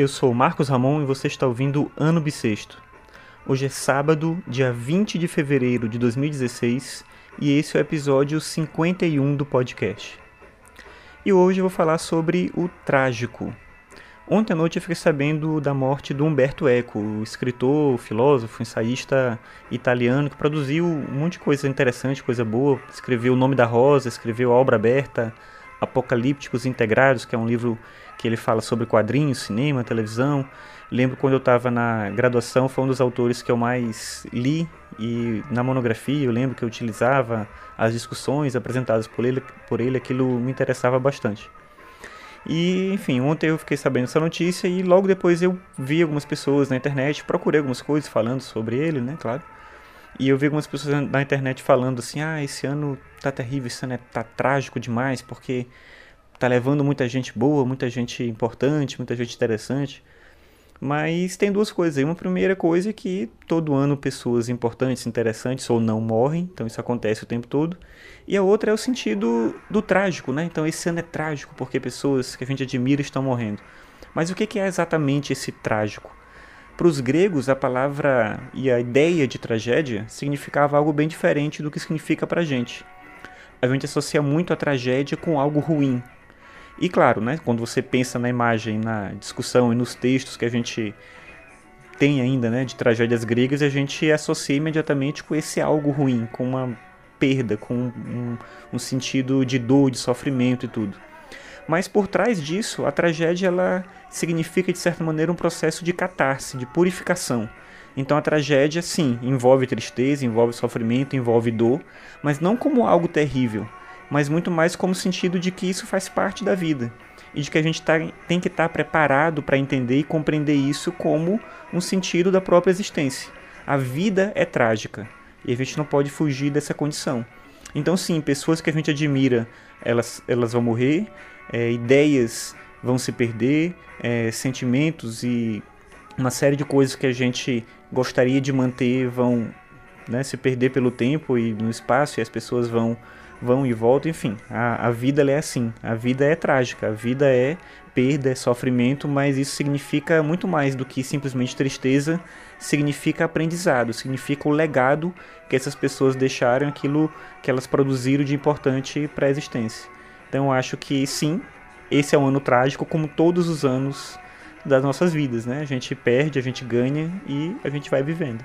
Eu sou Marcos Ramon e você está ouvindo Ano Bissexto. Hoje é sábado, dia 20 de fevereiro de 2016 e esse é o episódio 51 do podcast. E hoje eu vou falar sobre o trágico. Ontem à noite eu fiquei sabendo da morte do Umberto Eco, escritor, filósofo, ensaísta italiano que produziu um monte de coisa interessante, coisa boa. Escreveu O Nome da Rosa, escreveu A Obra Aberta, Apocalípticos Integrados, que é um livro que ele fala sobre quadrinhos, cinema, televisão. Lembro quando eu estava na graduação, foi um dos autores que eu mais li e na monografia eu lembro que eu utilizava as discussões apresentadas por ele, por ele aquilo me interessava bastante. E, enfim, ontem eu fiquei sabendo dessa notícia e logo depois eu vi algumas pessoas na internet, procurei algumas coisas falando sobre ele, né, claro. E eu vi algumas pessoas na internet falando assim: ah, esse ano tá terrível, esse ano é, tá trágico demais, porque tá levando muita gente boa, muita gente importante, muita gente interessante. Mas tem duas coisas aí. Uma primeira coisa é que todo ano pessoas importantes, interessantes ou não morrem, então isso acontece o tempo todo. E a outra é o sentido do trágico, né? Então esse ano é trágico porque pessoas que a gente admira estão morrendo. Mas o que é exatamente esse trágico? Para os gregos, a palavra e a ideia de tragédia significava algo bem diferente do que significa para a gente. A gente associa muito a tragédia com algo ruim, e claro, né, quando você pensa na imagem, na discussão e nos textos que a gente tem ainda né, de tragédias gregas, a gente associa imediatamente com esse algo ruim, com uma perda, com um, um sentido de dor, de sofrimento e tudo. Mas por trás disso, a tragédia ela significa de certa maneira um processo de catarse, de purificação. Então a tragédia, sim, envolve tristeza, envolve sofrimento, envolve dor, mas não como algo terrível, mas muito mais como sentido de que isso faz parte da vida e de que a gente tá, tem que estar tá preparado para entender e compreender isso como um sentido da própria existência. A vida é trágica e a gente não pode fugir dessa condição. Então, sim, pessoas que a gente admira, elas, elas vão morrer, é, ideias vão se perder, é, sentimentos e uma série de coisas que a gente gostaria de manter vão né, se perder pelo tempo e no espaço e as pessoas vão vão e voltam, enfim, a, a vida é assim, a vida é trágica, a vida é perda, é sofrimento, mas isso significa muito mais do que simplesmente tristeza, significa aprendizado, significa o legado que essas pessoas deixaram, aquilo que elas produziram de importante para a existência. Então acho que sim, esse é um ano trágico, como todos os anos das nossas vidas, né? A gente perde, a gente ganha e a gente vai vivendo.